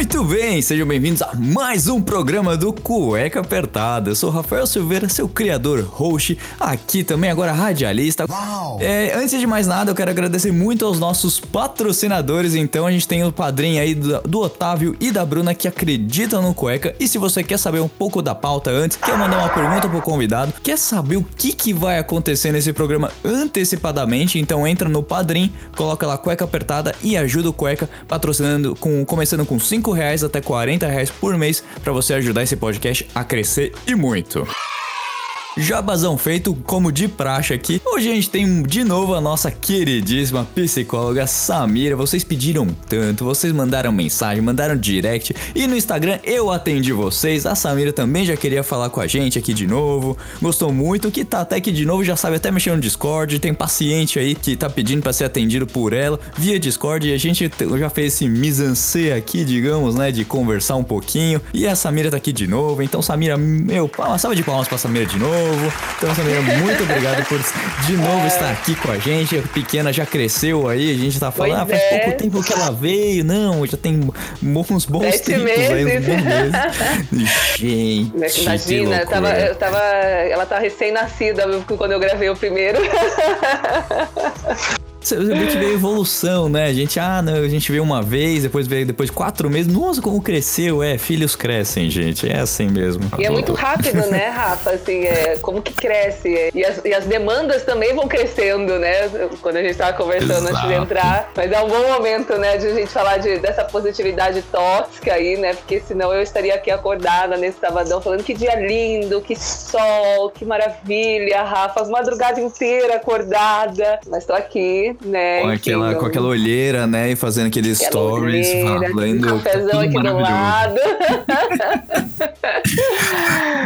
Muito bem, sejam bem-vindos a mais um programa do Cueca Apertada. Eu sou Rafael Silveira, seu criador, host, aqui também agora radialista. É, antes de mais nada, eu quero agradecer muito aos nossos patrocinadores. Então, a gente tem o padrinho aí do, do Otávio e da Bruna que acreditam no Cueca. E se você quer saber um pouco da pauta antes, quer mandar uma pergunta pro convidado, quer saber o que, que vai acontecer nesse programa antecipadamente, então entra no padrim, coloca lá Cueca Apertada e ajuda o Cueca patrocinando com começando com 5 reais até 40 reais por mês para você ajudar esse podcast a crescer e muito. Jabazão feito, como de praxe aqui. Hoje a gente tem de novo a nossa queridíssima psicóloga Samira. Vocês pediram tanto, vocês mandaram mensagem, mandaram direct e no Instagram eu atendi vocês. A Samira também já queria falar com a gente aqui de novo. Gostou muito, que tá até aqui de novo, já sabe até mexer no Discord. Tem paciente aí que tá pedindo para ser atendido por ela via Discord e a gente já fez esse mise aqui, digamos, né, de conversar um pouquinho. E a Samira tá aqui de novo. Então, Samira, meu, uma salva de palmas pra Samira de novo novo. Então, Samira, muito obrigado por de novo é. estar aqui com a gente. A pequena já cresceu aí, a gente tá falando, ah, faz é. pouco tempo que ela veio. Não, já tem uns bons Sete tempos meses. aí, uns bons meses. gente, Imagina, eu tava, eu tava, ela tá recém-nascida quando eu gravei o primeiro. Você vê que veio evolução, né? A gente, ah, não, a gente veio uma vez, depois veio depois quatro meses. Nossa, como cresceu, é, filhos crescem, gente. É assim mesmo. E é muito rápido, né, Rafa? Assim, é, como que cresce. E as, e as demandas também vão crescendo, né? Quando a gente tava conversando Exato. antes de entrar. Mas é um bom momento, né, de a gente falar de, dessa positividade tóxica aí, né? Porque senão eu estaria aqui acordada nesse sabadão falando que dia lindo, que sol, que maravilha, Rafa. As madrugadas inteiras acordada. Mas tô aqui né? Com aquela, com aquela olheira, né? E fazendo aqueles aquela stories, olheira, falando. Cafezão aqui do lado.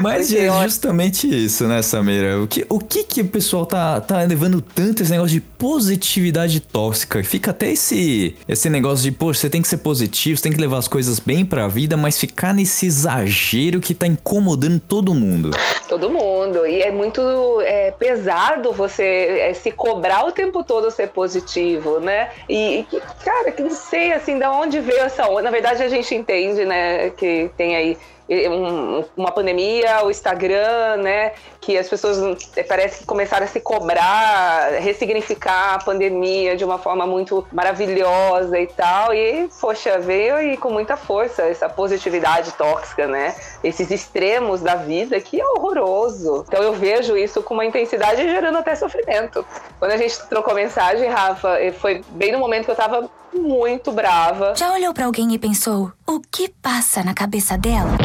Mas é justamente isso, né, Samira? O que, o que que o pessoal tá, tá levando tanto esse negócio de positividade tóxica? Fica até esse, esse negócio de, pô, você tem que ser positivo, você tem que levar as coisas bem pra vida, mas ficar nesse exagero que tá incomodando todo mundo. Todo mundo. E é muito é, pesado você é, se cobrar o tempo todo ser positivo, né? E, e, cara, que não sei, assim, da onde veio essa onda. Na verdade, a gente entende, né, que tem aí um, uma pandemia, o Instagram, né? Que as pessoas eh, parece que começaram a se cobrar, ressignificar a pandemia de uma forma muito maravilhosa e tal. E, poxa, veio aí com muita força essa positividade tóxica, né? Esses extremos da vida que é horroroso. Então eu vejo isso com uma intensidade gerando até sofrimento. Quando a gente trocou mensagem, Rafa, eh, foi bem no momento que eu tava muito brava. Já olhou para alguém e pensou: o que passa na cabeça dela?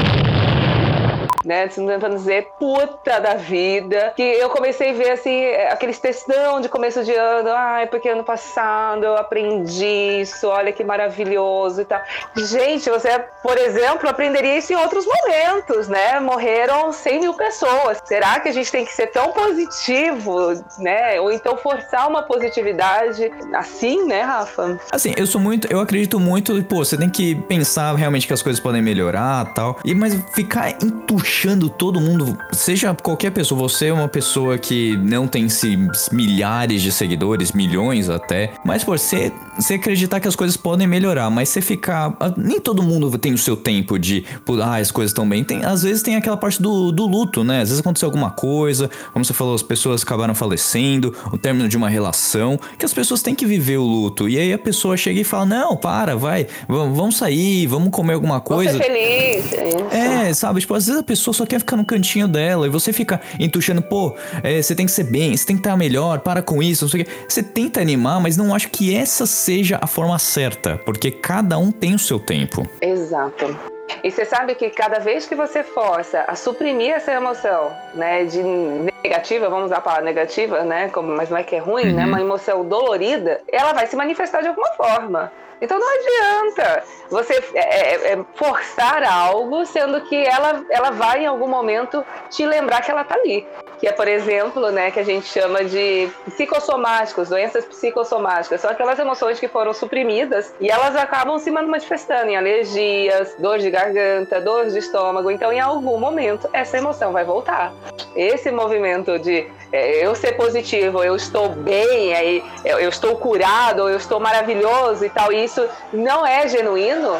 Né? Tentando dizer puta da vida. Que eu comecei a ver assim, aqueles textão de começo de ano, ai, porque ano passado eu aprendi isso, olha que maravilhoso e tal. Gente, você, por exemplo, aprenderia isso em outros momentos, né? Morreram 100 mil pessoas. Será que a gente tem que ser tão positivo, né? Ou então forçar uma positividade assim, né, Rafa? Assim, eu sou muito, eu acredito muito, pô, você tem que pensar realmente que as coisas podem melhorar tal. E mas ficar entuchando puxando todo mundo, seja qualquer pessoa, você é uma pessoa que não tem se milhares de seguidores, milhões até, mas por você, você acreditar que as coisas podem melhorar, mas você ficar, ah, nem todo mundo tem o seu tempo de, ah, as coisas estão bem, tem, às vezes tem aquela parte do, do luto, né? Às vezes aconteceu alguma coisa, como você falou, as pessoas acabaram falecendo, o término de uma relação, que as pessoas têm que viver o luto. E aí a pessoa chega e fala: "Não, para, vai, vamos sair, vamos comer alguma coisa". Vamos ser feliz. É, sabe? Tipo, às vezes a pessoa pessoa só quer ficar no cantinho dela e você fica entuchando, pô, é, você tem que ser bem, você tem que estar melhor, para com isso, não sei o. Você tenta animar, mas não acho que essa seja a forma certa, porque cada um tem o seu tempo. Exato. E você sabe que cada vez que você força a suprimir essa emoção, né, de negativa, vamos usar a palavra negativa, né, como, mas não é que é ruim, né, uhum. né, uma emoção dolorida, ela vai se manifestar de alguma forma. Então não adianta você é, é, é, forçar algo, sendo que ela, ela vai em algum momento te lembrar que ela está ali. Que é, por exemplo, né, que a gente chama de psicossomáticos, doenças psicossomáticas. São aquelas emoções que foram suprimidas e elas acabam se manifestando em alergias, dor de garganta, dor de estômago. Então, em algum momento, essa emoção vai voltar. Esse movimento de é, eu ser positivo, eu estou bem, aí, eu, eu estou curado, eu estou maravilhoso e tal, e isso não é genuíno,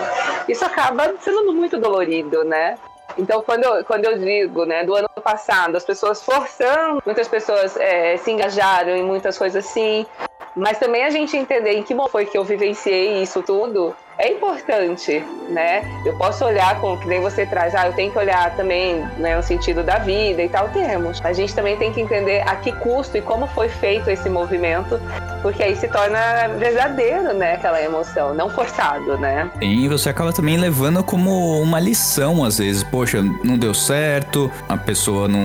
isso acaba sendo muito dolorido, né? Então, quando eu, quando eu digo, né, do ano passado, as pessoas forçando, muitas pessoas é, se engajaram em muitas coisas assim, mas também a gente entender em que momento foi que eu vivenciei isso tudo é importante, né? Eu posso olhar com que nem você traz, ah, eu tenho que olhar também, né, o sentido da vida e tal, temos. A gente também tem que entender a que custo e como foi feito esse movimento, porque aí se torna verdadeiro, né, aquela emoção, não forçado, né? E você acaba também levando como uma lição às vezes, poxa, não deu certo, a pessoa não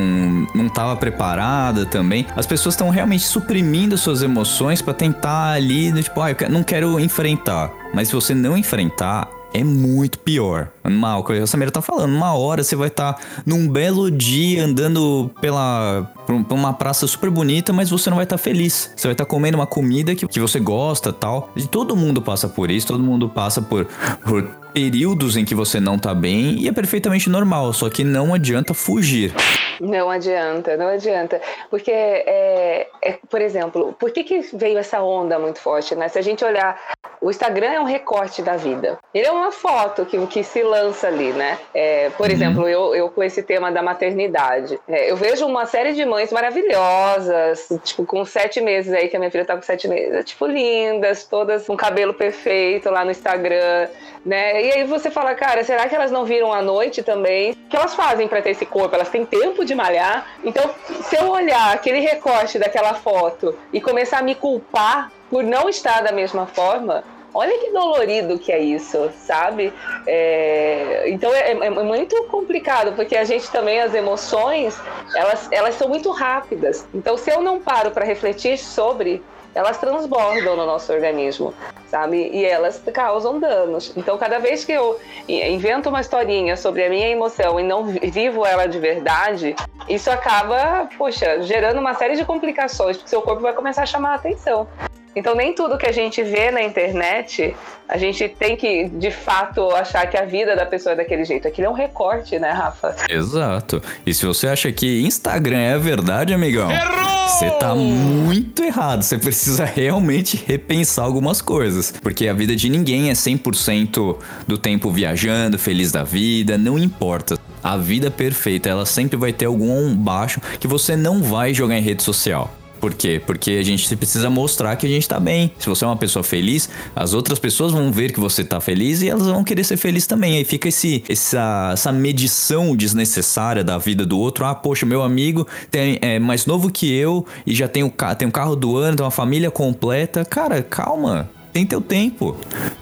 não estava preparada também. As pessoas estão realmente suprimindo suas emoções para tentar ali, tipo, ah, eu não quero enfrentar. Mas se você não enfrentar, é muito pior. Mal, o que a Samira tá falando, uma hora você vai estar tá num belo dia andando pela por uma praça super bonita, mas você não vai estar tá feliz. Você vai estar tá comendo uma comida que, que você gosta, tal. E todo mundo passa por isso, todo mundo passa por, por períodos em que você não tá bem e é perfeitamente normal, só que não adianta fugir. Não adianta, não adianta. Porque, é, é, por exemplo, por que, que veio essa onda muito forte? Né? Se a gente olhar, o Instagram é um recorte da vida. Ele é uma foto que, que se lança ali, né? É, por uhum. exemplo, eu, eu com esse tema da maternidade, é, eu vejo uma série de mães maravilhosas, tipo, com sete meses aí, que a minha filha tá com sete meses, tipo, lindas, todas com cabelo perfeito lá no Instagram, né? E aí você fala, cara, será que elas não viram à noite também? O que elas fazem para ter esse corpo? Elas têm tempo de malhar? Então, se eu olhar aquele recorte daquela foto e começar a me culpar por não estar da mesma forma, Olha que dolorido que é isso, sabe? É, então é, é, muito complicado, porque a gente também, as emoções, elas, elas são muito rápidas. Então, se eu não paro para refletir sobre elas transbordam no nosso organismo, sabe? E elas causam danos. Então, cada vez que eu invento uma historinha sobre a minha emoção e não vivo ela de verdade, isso acaba, poxa, gerando uma série de complicações, porque seu corpo vai começar a chamar a atenção. Então, nem tudo que a gente vê na internet, a gente tem que, de fato, achar que a vida da pessoa é daquele jeito. Aquilo é um recorte, né, Rafa? Exato. E se você acha que Instagram é a verdade, amigão, Errou! você tá muito errado. Você precisa realmente repensar algumas coisas. Porque a vida de ninguém é 100% do tempo viajando, feliz da vida, não importa. A vida perfeita, ela sempre vai ter algum baixo que você não vai jogar em rede social. Por quê? Porque a gente precisa mostrar que a gente tá bem. Se você é uma pessoa feliz, as outras pessoas vão ver que você tá feliz e elas vão querer ser felizes também. Aí fica esse, essa, essa medição desnecessária da vida do outro. Ah, poxa, meu amigo tem, é mais novo que eu e já tem um, tem um carro do ano, tem uma família completa. Cara, calma tem teu tempo.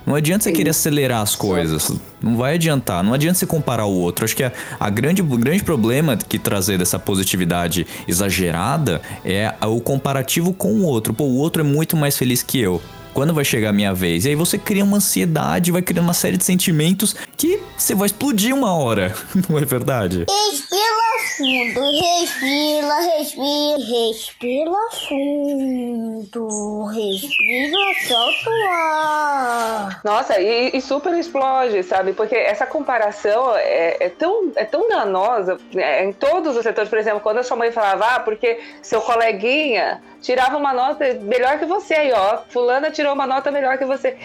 Não adianta você querer acelerar as coisas. Não vai adiantar. Não adianta você comparar o outro. Acho que a, a grande, o grande problema que trazer dessa positividade exagerada é o comparativo com o outro. Pô, o outro é muito mais feliz que eu quando vai chegar a minha vez? E aí você cria uma ansiedade, vai criando uma série de sentimentos que você vai explodir uma hora, não é verdade? Respira fundo, respira, respira, respira fundo, respira, solta o ar. Nossa, e, e super explode, sabe? Porque essa comparação é, é, tão, é tão danosa é, em todos os setores. Por exemplo, quando a sua mãe falava, ah, porque seu coleguinha tirava uma nota melhor que você aí, ó. Fulana tirou uma nota melhor que você.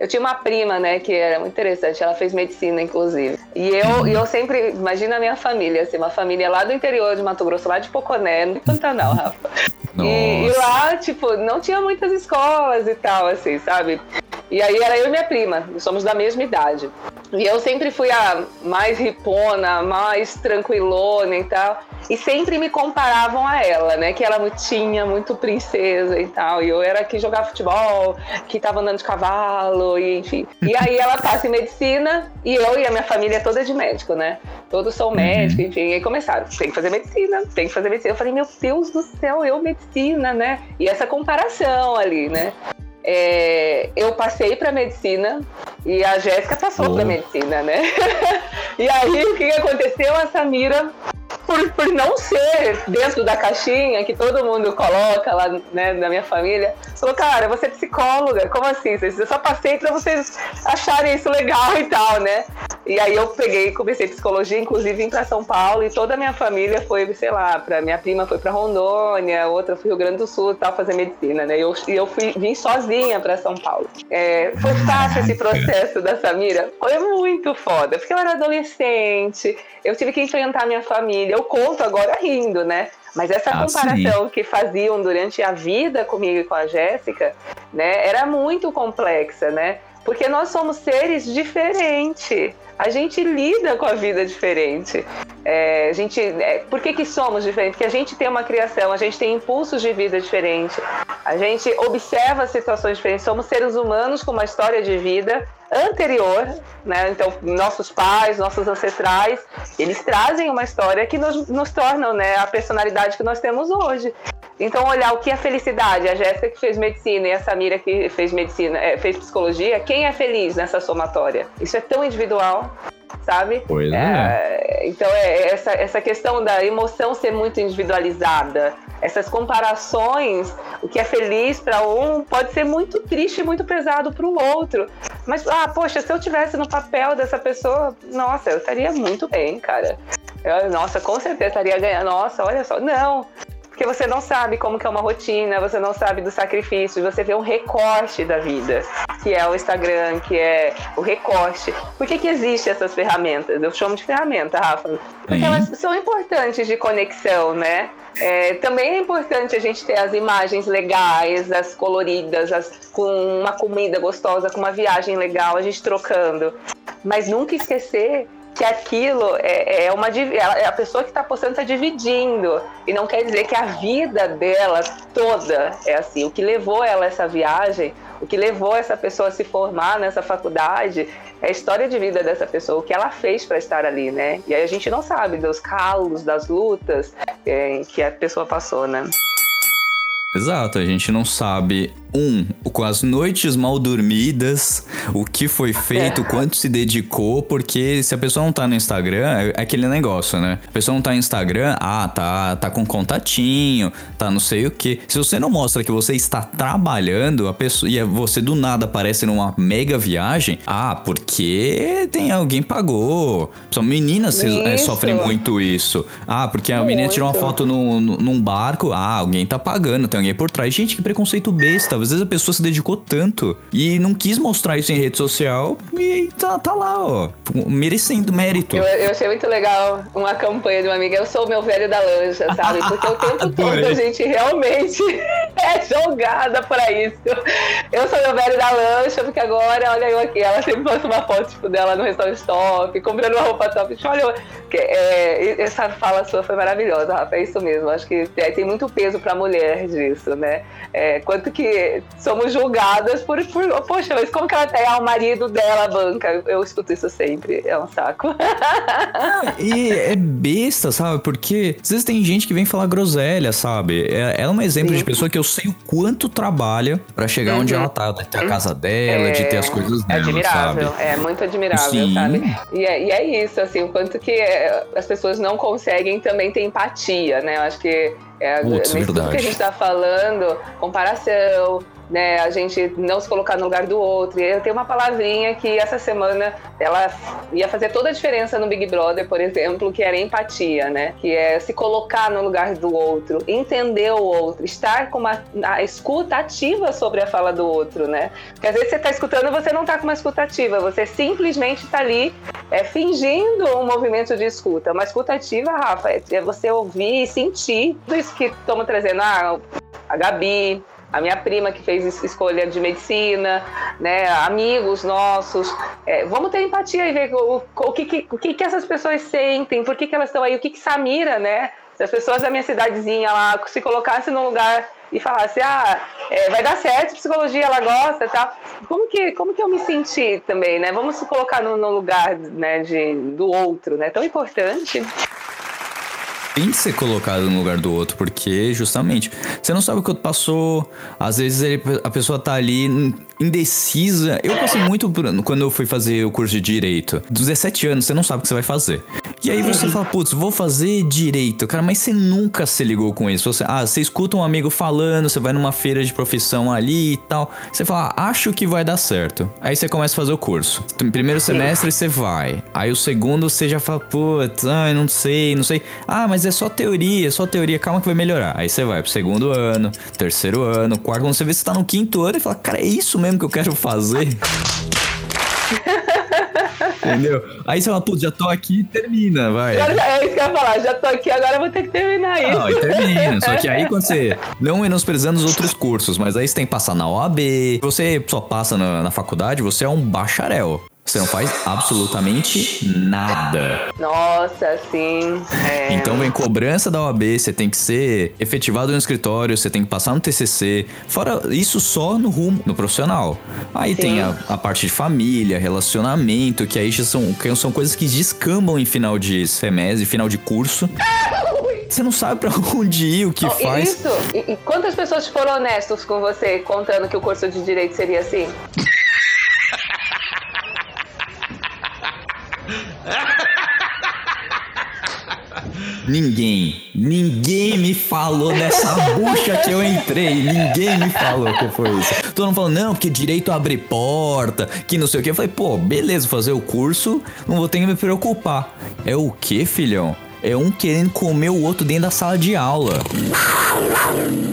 Eu tinha uma prima, né, que era muito interessante, ela fez medicina, inclusive. E eu, e eu sempre, imagina a minha família, assim, uma família lá do interior de Mato Grosso, lá de Poconé, no Pantanal, Rafa. E, e, lá, tipo, não tinha muitas escolas e tal, assim, sabe? E aí era eu e minha prima, somos da mesma idade. E eu sempre fui a mais ripona, mais tranquilona e tal. E sempre me comparavam a ela, né? Que ela tinha muito princesa e tal. E eu era que jogava futebol, que tava andando de cavalo, e enfim. E aí ela passa em medicina e eu e a minha família toda de médico, né? Todos são médicos, enfim. E aí começaram, tem que fazer medicina, tem que fazer medicina. Eu falei, meu Deus do céu, eu medicina, né? E essa comparação ali, né? É, eu passei para medicina e a Jéssica passou oh. para medicina, né? e aí o que aconteceu? A Samira por, por não ser dentro da caixinha que todo mundo coloca lá né, na minha família, falou, cara, você é psicóloga, como assim? Eu só passei para vocês acharem isso legal e tal, né? E aí eu peguei comecei psicologia, inclusive vim para São Paulo e toda a minha família foi, sei lá, para minha prima foi para Rondônia, outra foi Rio Grande do Sul, tal, fazer medicina, né? E eu, eu fui, vim sozinha para São Paulo. É, foi fácil esse processo da Samira? Foi muito foda, porque eu era adolescente, eu tive que enfrentar minha família. Eu conto agora rindo, né? Mas essa ah, comparação sim. que faziam durante a vida comigo e com a Jéssica, né, era muito complexa, né? Porque nós somos seres diferentes. A gente lida com a vida diferente. É, a gente, é, por que, que somos diferentes? Porque a gente tem uma criação, a gente tem impulsos de vida diferentes, a gente observa situações diferentes. Somos seres humanos com uma história de vida anterior, né? Então, nossos pais, nossos ancestrais, eles trazem uma história que nos, nos tornam, né, a personalidade que nós temos hoje. Então, olhar o que é felicidade, a Jéssica que fez medicina e a Samira que fez medicina, é, fez psicologia, quem é feliz nessa somatória? Isso é tão individual, sabe? Pois é. é. Então, é essa, essa questão da emoção ser muito individualizada, essas comparações, o que é feliz para um pode ser muito triste e muito pesado para o outro. Mas, ah, poxa, se eu tivesse no papel dessa pessoa, nossa, eu estaria muito bem, cara. Eu, nossa, com certeza estaria ganhando. Nossa, olha só. Não, porque você não sabe como que é uma rotina, você não sabe do sacrifício, você vê um recorte da vida, que é o Instagram, que é o recorte. Por que que existem essas ferramentas? Eu chamo de ferramenta, Rafa. Porque elas são importantes de conexão, né? É, também é importante a gente ter as imagens legais, as coloridas, as, com uma comida gostosa, com uma viagem legal, a gente trocando. Mas nunca esquecer que aquilo é, é uma é a pessoa que está postando está dividindo e não quer dizer que a vida dela toda é assim. O que levou ela a essa viagem, o que levou essa pessoa a se formar nessa faculdade é a história de vida dessa pessoa, o que ela fez para estar ali, né? E aí a gente não sabe dos calos, das lutas é, que a pessoa passou, né? Exato, a gente não sabe um, com as noites mal dormidas, o que foi feito, o quanto se dedicou, porque se a pessoa não tá no Instagram, é aquele negócio, né? A pessoa não tá no Instagram, ah, tá, tá com contatinho, tá não sei o que. Se você não mostra que você está trabalhando, a pessoa e você do nada aparece numa mega viagem, ah, porque tem alguém pagou. Só meninas é, sofrem muito isso. Ah, porque a menina tirou uma foto no, no, num barco, ah, alguém tá pagando, tem alguém por trás. Gente, que preconceito besta às vezes a pessoa se dedicou tanto e não quis mostrar isso em rede social e tá, tá lá, ó, merecendo mérito. Eu, eu achei muito legal uma campanha de uma amiga, eu sou o meu velho da lancha, sabe? Porque o tempo todo a gente realmente é jogada pra isso. Eu sou meu velho da lancha, porque agora, olha eu aqui, ela sempre posta uma foto tipo, dela no restaurante top, comprando uma roupa top. Olha, é, essa fala sua foi maravilhosa, Rafa, é isso mesmo. Acho que tem muito peso pra mulher disso, né? É, quanto que somos julgadas por, por. Poxa, mas como que ela tem? Ah, o marido dela banca. Eu, escuto isso sempre. É um saco. e é besta, sabe? Porque às vezes tem gente que vem falar groselha, sabe? É, ela é um exemplo Sim. de pessoa que eu sei o quanto trabalha para chegar uhum. onde ela tá, de ter a casa dela, é, de ter as coisas dela. É admirável, sabe? é muito admirável, Sim. sabe? E é, e é isso, assim, o quanto que é, as pessoas não conseguem também ter empatia, né? Eu acho que é, Putz, nesse que a gente está falando, comparação, né? A gente não se colocar no lugar do outro. Eu tenho uma palavrinha que essa semana ela ia fazer toda a diferença no Big Brother, por exemplo, que era empatia, né? Que é se colocar no lugar do outro, entender o outro, estar com uma a escuta ativa sobre a fala do outro, né? Porque às vezes você está escutando você não está com uma escuta ativa, você simplesmente está ali é, fingindo um movimento de escuta. Uma escuta ativa, Rafa, é, é você ouvir e sentir tudo isso que estamos trazendo. Ah, a Gabi, a minha prima que fez escolha de medicina, né, amigos nossos. É, vamos ter empatia e ver o, o, que, que, o que, que essas pessoas sentem, por que, que elas estão aí, o que, que Samira, né? Se as pessoas da minha cidadezinha lá se colocassem num lugar e falassem, ah, é, vai dar certo, psicologia, ela gosta tal. Como que, como que eu me senti também, né? Vamos se colocar no, no lugar né, de, do outro, né? Tão importante. Tem que ser colocado no lugar do outro, porque justamente você não sabe o que o outro passou. Às vezes ele- a pessoa tá ali indecisa. Eu passei muito quando eu fui fazer o curso de direito. 17 anos, você não sabe o que você vai fazer. E aí você fala, putz, vou fazer direito, cara, mas você nunca se ligou com isso. Você, ah, você escuta um amigo falando, você vai numa feira de profissão ali e tal. Você fala, ah, acho que vai dar certo. Aí você começa a fazer o curso. Primeiro semestre você vai. Aí o segundo você já fala, putz, ai, não sei, não sei. Ah, mas é só teoria, é só teoria, calma que vai melhorar. Aí você vai pro segundo ano, terceiro ano, quarto, quando você vê você tá no quinto ano e fala, cara, é isso mesmo que eu quero fazer. Entendeu? Aí você fala, putz, já tô aqui, termina, vai. É isso que eu ia falar, já tô aqui, agora eu vou ter que terminar isso. Não, e termina. Só que aí quando você. Não menosprezando os outros cursos, mas aí você tem que passar na OAB. Você só passa na, na faculdade, você é um bacharel. Você não faz absolutamente nada. Nossa, sim. É. Então vem cobrança da OAB, você tem que ser efetivado no escritório, você tem que passar no TCC. Fora isso só no rumo, no profissional. Aí Sim. tem a, a parte de família, relacionamento, que aí já são, que são coisas que descambam em final de semestre, final de curso. Você não sabe pra onde ir, o que Oh, faz. Isso. E, e quantas pessoas foram honestos com você contando que o curso de direito seria assim? Ninguém, ninguém me falou dessa bucha que eu entrei. Ninguém me falou que foi isso. Todo mundo falando, não, porque direito abre porta, que não sei o que. Eu falei, pô, beleza, fazer o curso, não vou ter que me preocupar. É o que, filhão? É um querendo comer o outro dentro da sala de aula.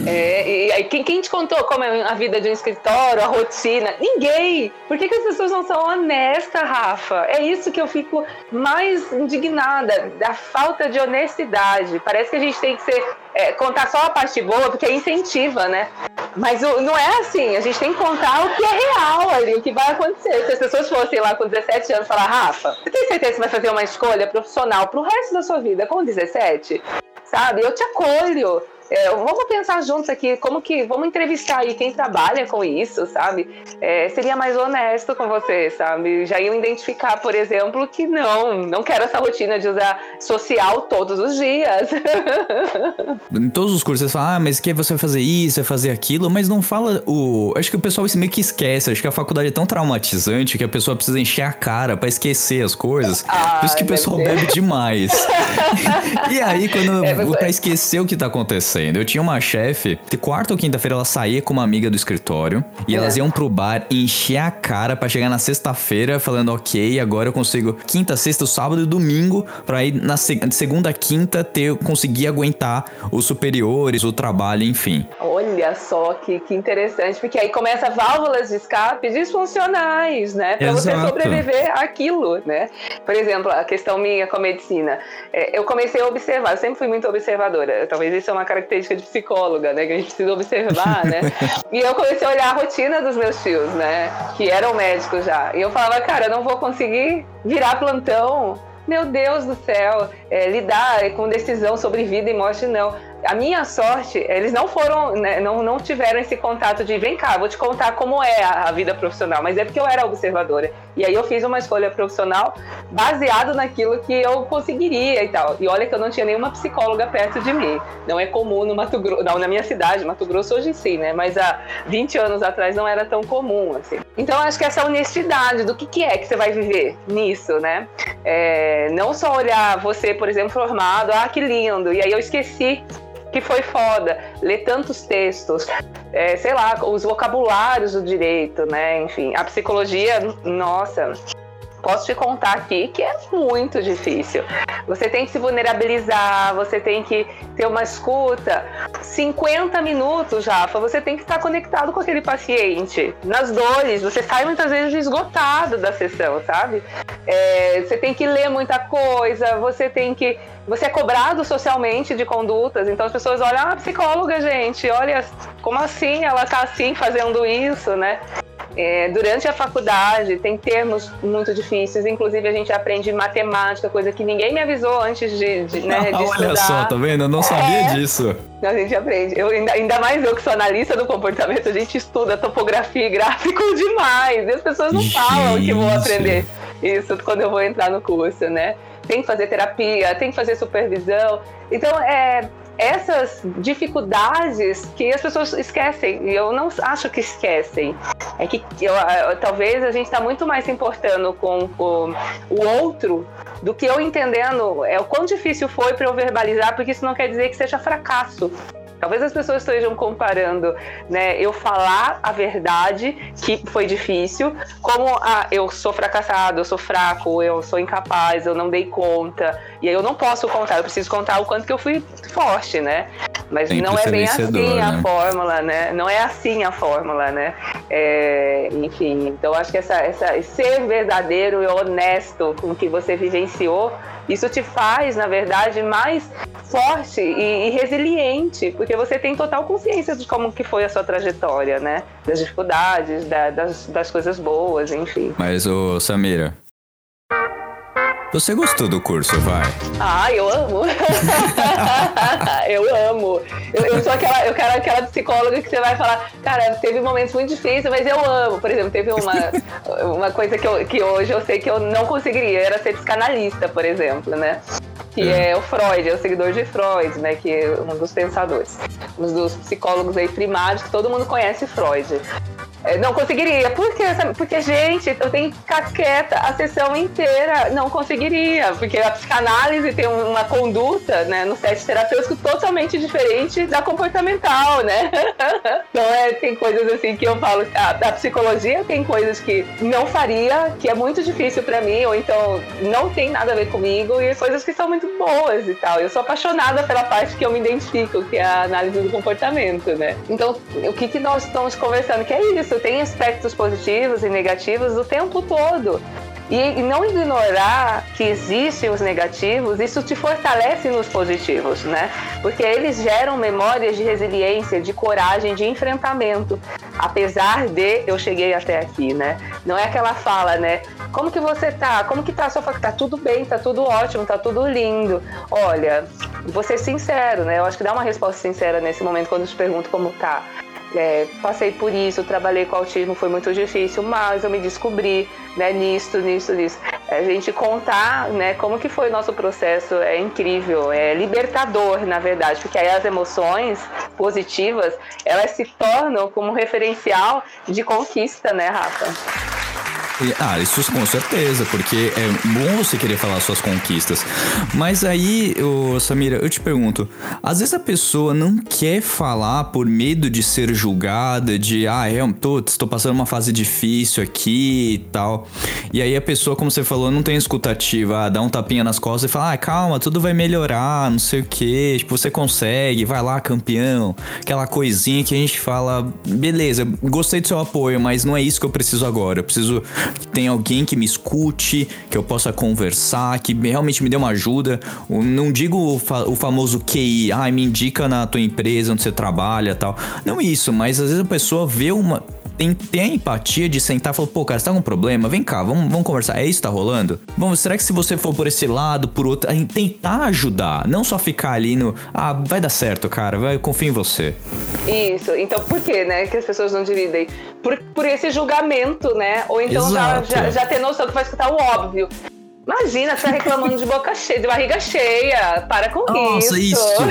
É, e aí, quem, quem te contou como é a vida de um escritório, a rotina? Ninguém! Por que, que as pessoas não são honestas, Rafa? É isso que eu fico mais indignada, da falta de honestidade. Parece que a gente tem que ser, é, contar só a parte boa, porque incentiva, né? Mas não é assim, a gente tem que contar o que é real ali, o que vai acontecer. Se as pessoas fossem lá com 17 anos falar, Rafa, você tem certeza que vai fazer uma escolha profissional pro resto da sua vida com 17? Sabe? Eu te acolho. É, vamos pensar juntos aqui, como que. Vamos entrevistar aí quem trabalha com isso, sabe? É, seria mais honesto com você, sabe? Já iam identificar, por exemplo, que não, não quero essa rotina de usar social todos os dias. Em todos os cursos você fala, ah, mas que você vai fazer isso, vai fazer aquilo, mas não fala o. Acho que o pessoal meio que esquece. Acho que a faculdade é tão traumatizante que a pessoa precisa encher a cara pra esquecer as coisas. Ah, Por isso que o pessoal ser. bebe demais. e aí, quando É, eu mas- pra esquecer o que tá acontecendo, eu tinha uma chefe, de quarta ou quinta-feira ela saía com uma amiga do escritório e elas É. iam pro bar encher a cara pra chegar na sexta-feira falando, ok, agora eu consigo quinta, sexta, sábado e domingo pra ir na se- segunda, quinta ter conseguir aguentar os superiores, o trabalho, enfim. Olha só que, que interessante, porque aí começa válvulas de escape disfuncionais, né? Pra você Exato. sobreviver àquilo, né? Por exemplo, a questão minha com a medicina. É, eu comecei a observar, eu sempre fui muito observadora. Talvez isso é uma característica de psicóloga, né? Que a gente precisa observar, né? e eu comecei a olhar a rotina dos meus tios, né? Que eram médicos já. E eu falava, cara, eu não vou conseguir virar plantão. Meu Deus do céu, é, lidar com decisão sobre vida e morte, não. A minha sorte, eles não foram, né, não, não tiveram esse contato de vem cá, vou te contar como é a, a vida profissional, mas é porque eu era observadora. E aí eu fiz uma escolha profissional baseado naquilo que eu conseguiria e tal. E olha que eu não tinha nenhuma psicóloga perto de mim. Não é comum no Mato Grosso, não, na minha cidade, Mato Grosso hoje sim, né? Mas há 20 anos atrás não era tão comum, assim. Então acho que essa honestidade do que, que é que você vai viver nisso, né? É, não só olhar você, por exemplo, formado, ah, que lindo, e aí eu esqueci que foi foda, ler tantos textos, é, sei lá, os vocabulários do direito, né? Enfim, a psicologia, nossa, posso te contar aqui que é muito difícil. Você tem que se vulnerabilizar, você tem que ter uma escuta. 50 minutos, Rafa, você tem que estar conectado com aquele paciente. Nas dores, você sai muitas vezes esgotado da sessão, sabe? É, você tem que ler muita coisa, você tem que. Você é cobrado socialmente de condutas, então as pessoas olham, ah, psicóloga, gente, olha, como assim ela tá assim fazendo isso, né? É, durante a faculdade tem termos muito difíceis, inclusive a gente aprende matemática, coisa que ninguém me avisou antes de, de, né, de Olha estudar. só, tá vendo? Eu não sabia É. disso. A gente aprende. Eu, ainda, ainda mais eu que sou analista do comportamento, a gente estuda topografia e gráfico demais. E as pessoas não falam que vão Gente. aprender isso quando eu vou entrar no curso, né? Tem que fazer terapia, tem que fazer supervisão. Então, é, essas dificuldades que as pessoas esquecem, e eu não acho que esquecem. É que eu- eu- talvez a gente está muito mais se importando com o, o outro do que eu entendendo é o quão difícil foi para eu verbalizar, porque isso não quer dizer que seja fracasso. Talvez as pessoas estejam comparando, né, eu falar a verdade, que foi difícil, como ah, eu sou fracassado, eu sou fraco, eu sou incapaz, eu não dei conta, e aí eu não posso contar, eu preciso contar o quanto que eu fui forte, né? Mas Sempre não é bem assim a né? fórmula, né? Não é assim a fórmula, né? É, enfim, então acho que essa, essa ser verdadeiro e honesto com o que você vivenciou, isso te faz, na verdade, mais forte e, e resiliente, porque você tem total consciência de como que foi a sua trajetória, né? Das dificuldades, da- das, das coisas boas, enfim. Mas, ô Samira. Você gostou do curso, vai? Ah, eu amo. eu amo. Eu, eu sou aquela, eu quero aquela psicóloga que você vai falar, cara, teve momentos muito difíceis, mas eu amo. Por exemplo, teve uma, uma coisa que, eu, que hoje eu sei que eu não conseguiria, era ser psicanalista, por exemplo, né? Que é o Freud, é o seguidor de Freud, né? Que é um dos pensadores, um dos psicólogos aí primários, que todo mundo conhece Freud. É, Não conseguiria. Por quê? Sabe? Porque, gente, eu tenho que ficar quieta a sessão inteira. Não conseguiria. Porque a psicanálise tem um, uma conduta, né, no teste terapêutico totalmente diferente da comportamental, né? Então, é, tem coisas assim que eu falo. A, a psicologia tem coisas que não faria, que é muito difícil pra mim, ou então não tem nada a ver comigo, e coisas que são muito boas e tal. Eu sou apaixonada pela parte que eu me identifico, que é a análise do comportamento, né? Então, o que, que nós estamos conversando? Que é isso, tem aspectos positivos e negativos o tempo todo. E, não ignorar que existem os negativos, isso te fortalece nos positivos, né? Porque eles geram memórias de resiliência, de coragem, de enfrentamento. Apesar de eu cheguei até aqui, né? Não é aquela fala, né? Como que você tá? Como que tá a sua faculdade? Tá tudo bem, tá tudo ótimo, tá tudo lindo. Olha, vou ser sincero, né? Eu acho que dá uma resposta sincera nesse momento quando eu te pergunto como tá. É, passei por isso, trabalhei com autismo, foi muito difícil, mas eu me descobri né, nisso, nisso, nisso. A gente contar né, como que foi o nosso processo é incrível, é libertador, na verdade, porque aí as emoções positivas, elas se tornam como referencial de conquista, né, Rafa? Ah, isso com certeza, porque é bom você querer falar suas conquistas. Mas aí, ô, Samira, eu te pergunto: às vezes a pessoa não quer falar por medo de ser julgada, de, ah, eu tô, estou passando uma fase difícil aqui e tal. E aí a pessoa, como você falou, não tem escutativa, ah, dá um tapinha nas costas e fala, ah, calma, tudo vai melhorar, não sei o que, tipo, você consegue, vai lá, campeão. Aquela coisinha que a gente fala, beleza, gostei do seu apoio, mas não é isso que eu preciso agora. Eu preciso que tenha alguém que me escute, que eu possa conversar, que realmente me dê uma ajuda. Não digo o, fa- o famoso QI, ah, me indica na tua empresa onde você trabalha tal. Não isso, mas às vezes a pessoa vê uma. Tem, tem a empatia de sentar e falar, pô, cara, você tá com um problema? Vem cá, vamos, vamos conversar. É isso que tá rolando? Bom, será que se você for por esse lado, por outro, a gente tentar ajudar, não só ficar ali no, ah, vai dar certo, cara, vai, eu confio em você. Isso. Então, por que, né, que as pessoas não dividem? Por, por esse julgamento, né? Ou então já, já ter noção que vai escutar o óbvio. Imagina, você tá reclamando de boca cheia, de barriga cheia. Para com Nossa, isso. isso!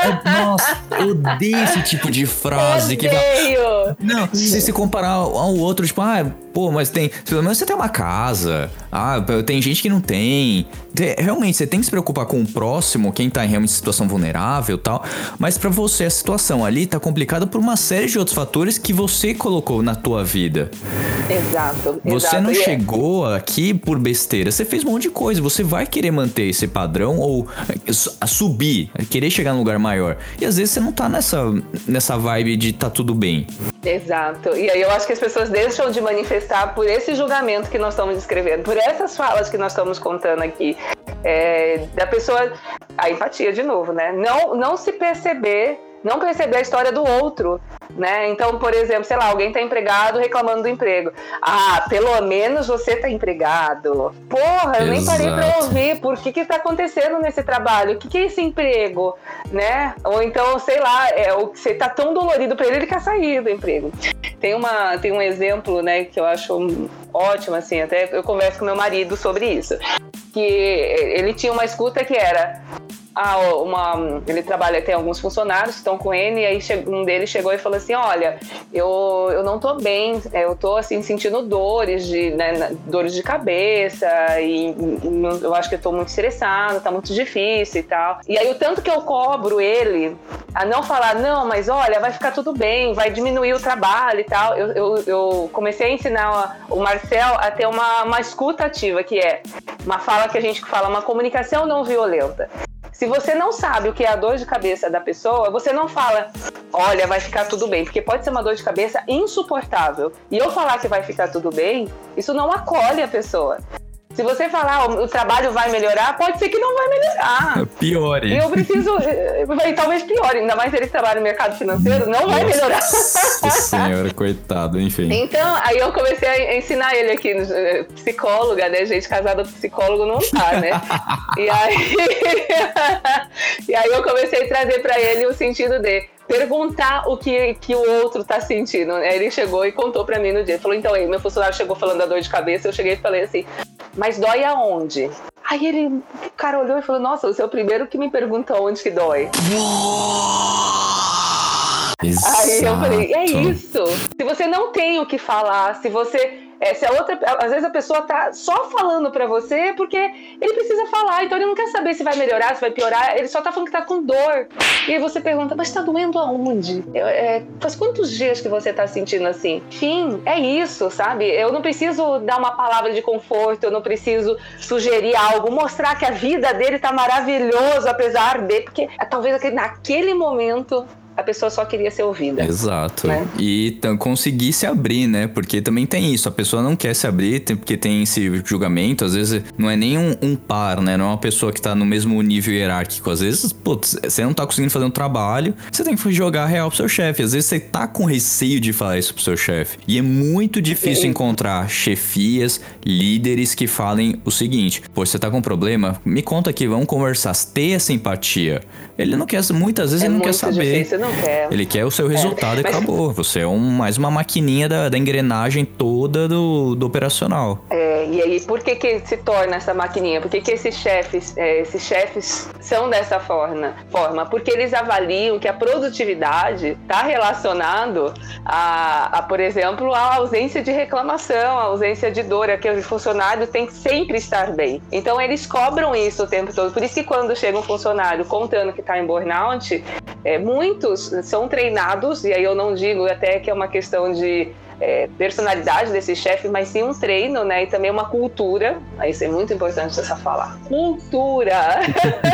Eu- Nossa, eu odeio esse tipo de frase que Odeio. Não, se se comparar ao outro, tipo, ah, pô, mas tem. Pelo menos você tem uma casa. Ah, tem gente que não tem. Te- Realmente, você tem que se preocupar com o próximo, quem tá em realmente situação vulnerável e tal. Mas pra você, a situação ali tá complicada por uma série de outros fatores que você colocou na tua vida. Exato. Você exato. não é- chegou aqui por besteira. Você fez um monte de coisa. Você vai querer manter esse padrão ou eh, su- subir, querer chegar num lugar maior. E às vezes você não tá nessa, nessa vibe de tá tudo bem. Exato. E aí eu acho que as pessoas deixam de manifestar por esse julgamento que nós estamos descrevendo, por essas falas que nós estamos contando aqui. É, da pessoa. A empatia, de novo, né? Não, não se perceber não perceber a história do outro, né? Então, por exemplo, sei lá, alguém está empregado reclamando do emprego. Ah, pelo menos você está empregado. Porra, eu nem parei para Exato. ouvir. Por que que tá acontecendo nesse trabalho? O que que é esse emprego, né? Ou então, sei lá, é, você tá tão dolorido para ele, ele quer sair do emprego. Tem uma, tem um exemplo, né, que eu acho ótimo, assim, até eu converso com meu marido sobre isso, que ele tinha uma escuta que era ah, uma, ele trabalha, tem alguns funcionários que estão com ele, e aí um deles chegou e falou assim: Olha, eu, eu não tô bem, é, eu tô assim sentindo dores de, né, dores de cabeça, e eu acho que eu tô muito estressado, tá muito difícil e tal. E aí, o tanto que eu cobro ele a não falar, não, mas olha, vai ficar tudo bem, vai diminuir o trabalho e tal. Eu, eu, eu comecei a ensinar o Marcel a ter uma, uma escuta ativa, que é uma fala que a gente fala, uma comunicação não violenta. Se você não sabe o que é a dor de cabeça da pessoa, você não fala, olha, vai ficar tudo bem, porque pode ser uma dor de cabeça insuportável. E eu falar que vai ficar tudo bem, isso não acolhe a pessoa. Se você falar, "O- trabalho vai melhorar, pode ser que não vai melhorar. Piore. E eu preciso, eh, e talvez pior, ainda mais ele que trabalha no mercado financeiro, não vai melhorar. Nossa senhora, coitado, enfim. Então, aí eu comecei a ensinar ele aqui, eh, psicóloga, né? Gente casada com psicólogo não tá, né? E aí, e aí eu comecei a trazer pra ele o sentido de perguntar o que, que o outro tá sentindo. Aí ele chegou e contou pra mim no dia. Ele falou, então, aí, meu funcionário chegou falando da dor de cabeça, eu cheguei e falei assim, mas dói aonde? Aí ele, o cara olhou e falou, nossa, você é o primeiro que me pergunta onde que dói. Aí eu falei, é Exato. isso. Se você não tem o que falar, se você. É, se a outra. Às vezes a pessoa tá só falando pra você porque ele precisa falar, então ele não quer saber se vai melhorar, se vai piorar, ele só tá falando que tá com dor. E aí você pergunta, mas tá doendo aonde? Eu, é, faz quantos dias que você tá sentindo assim? Enfim, é isso, sabe? Eu não preciso dar uma palavra de conforto, eu não preciso sugerir algo, mostrar que a vida dele tá maravilhoso, apesar de. Porque é, talvez aquele- naquele momento a pessoa só queria ser ouvida. Exato. Né? E conseguir se abrir, né? Porque também tem isso. A pessoa não quer se abrir porque tem esse julgamento. Às vezes não é nem um, um par, né? Não é uma pessoa que tá no mesmo nível hierárquico. Às vezes, putz, você não tá conseguindo fazer um trabalho, você tem que jogar real pro seu chefe. Às vezes você tá com receio de falar isso pro seu chefe. E é muito difícil encontrar chefias, líderes que falem o seguinte: Pô, você tá com um problema? Me conta aqui, vamos conversar. Ter essa empatia. Ele não quer, muitas vezes É ele não quer saber. difícil, não quer. Ele quer o seu resultado e mas- acabou. Você é um, mais uma maquininha da, da engrenagem toda do, do operacional. É, e aí, por que que se torna essa maquininha? Por que que esses chefes, é, esses chefes são dessa forma? forma? Porque eles avaliam que a produtividade está relacionado a, a, por exemplo, a ausência de reclamação, a ausência de dor, é que o funcionário tem que sempre estar bem. Então eles cobram isso o tempo todo. Por isso que quando chega um funcionário contando que está em burnout, é, são treinados, e aí eu não digo até que é uma questão de é, personalidade desse chefe, mas sim um treino, né? E também uma cultura. Isso é muito importante essa falar. Cultura!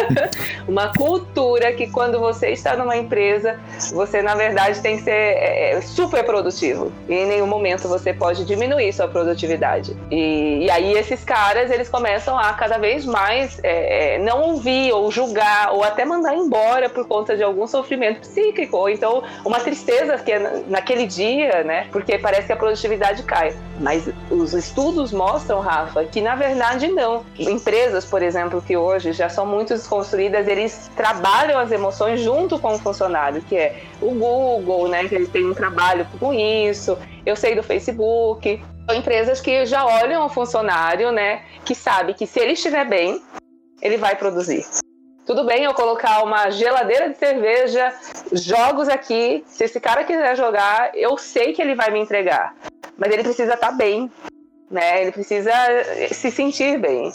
uma cultura que quando você está numa empresa, você na verdade tem que ser é, é, super produtivo. E em nenhum momento você pode diminuir sua produtividade. E, e aí esses caras, eles começam a cada vez mais é, é, não ouvir ou julgar ou até mandar embora por conta de algum sofrimento psíquico ou então uma tristeza que é na- naquele dia, né? Porque parece que a produtividade cai. Mas os estudos mostram, Rafa, que na verdade não. Empresas, por exemplo, que hoje já são muito desconstruídas, eles trabalham as emoções junto com o funcionário, que é o Google, né? Que eles têm um trabalho com isso. Eu sei do Facebook. São empresas que já olham o funcionário, né? Que sabe que se ele estiver bem, ele vai produzir. Tudo bem eu colocar uma geladeira de cerveja, jogos aqui. Se esse cara quiser jogar, eu sei que ele vai me entregar. Mas ele precisa estar bem, né? Ele precisa se sentir bem.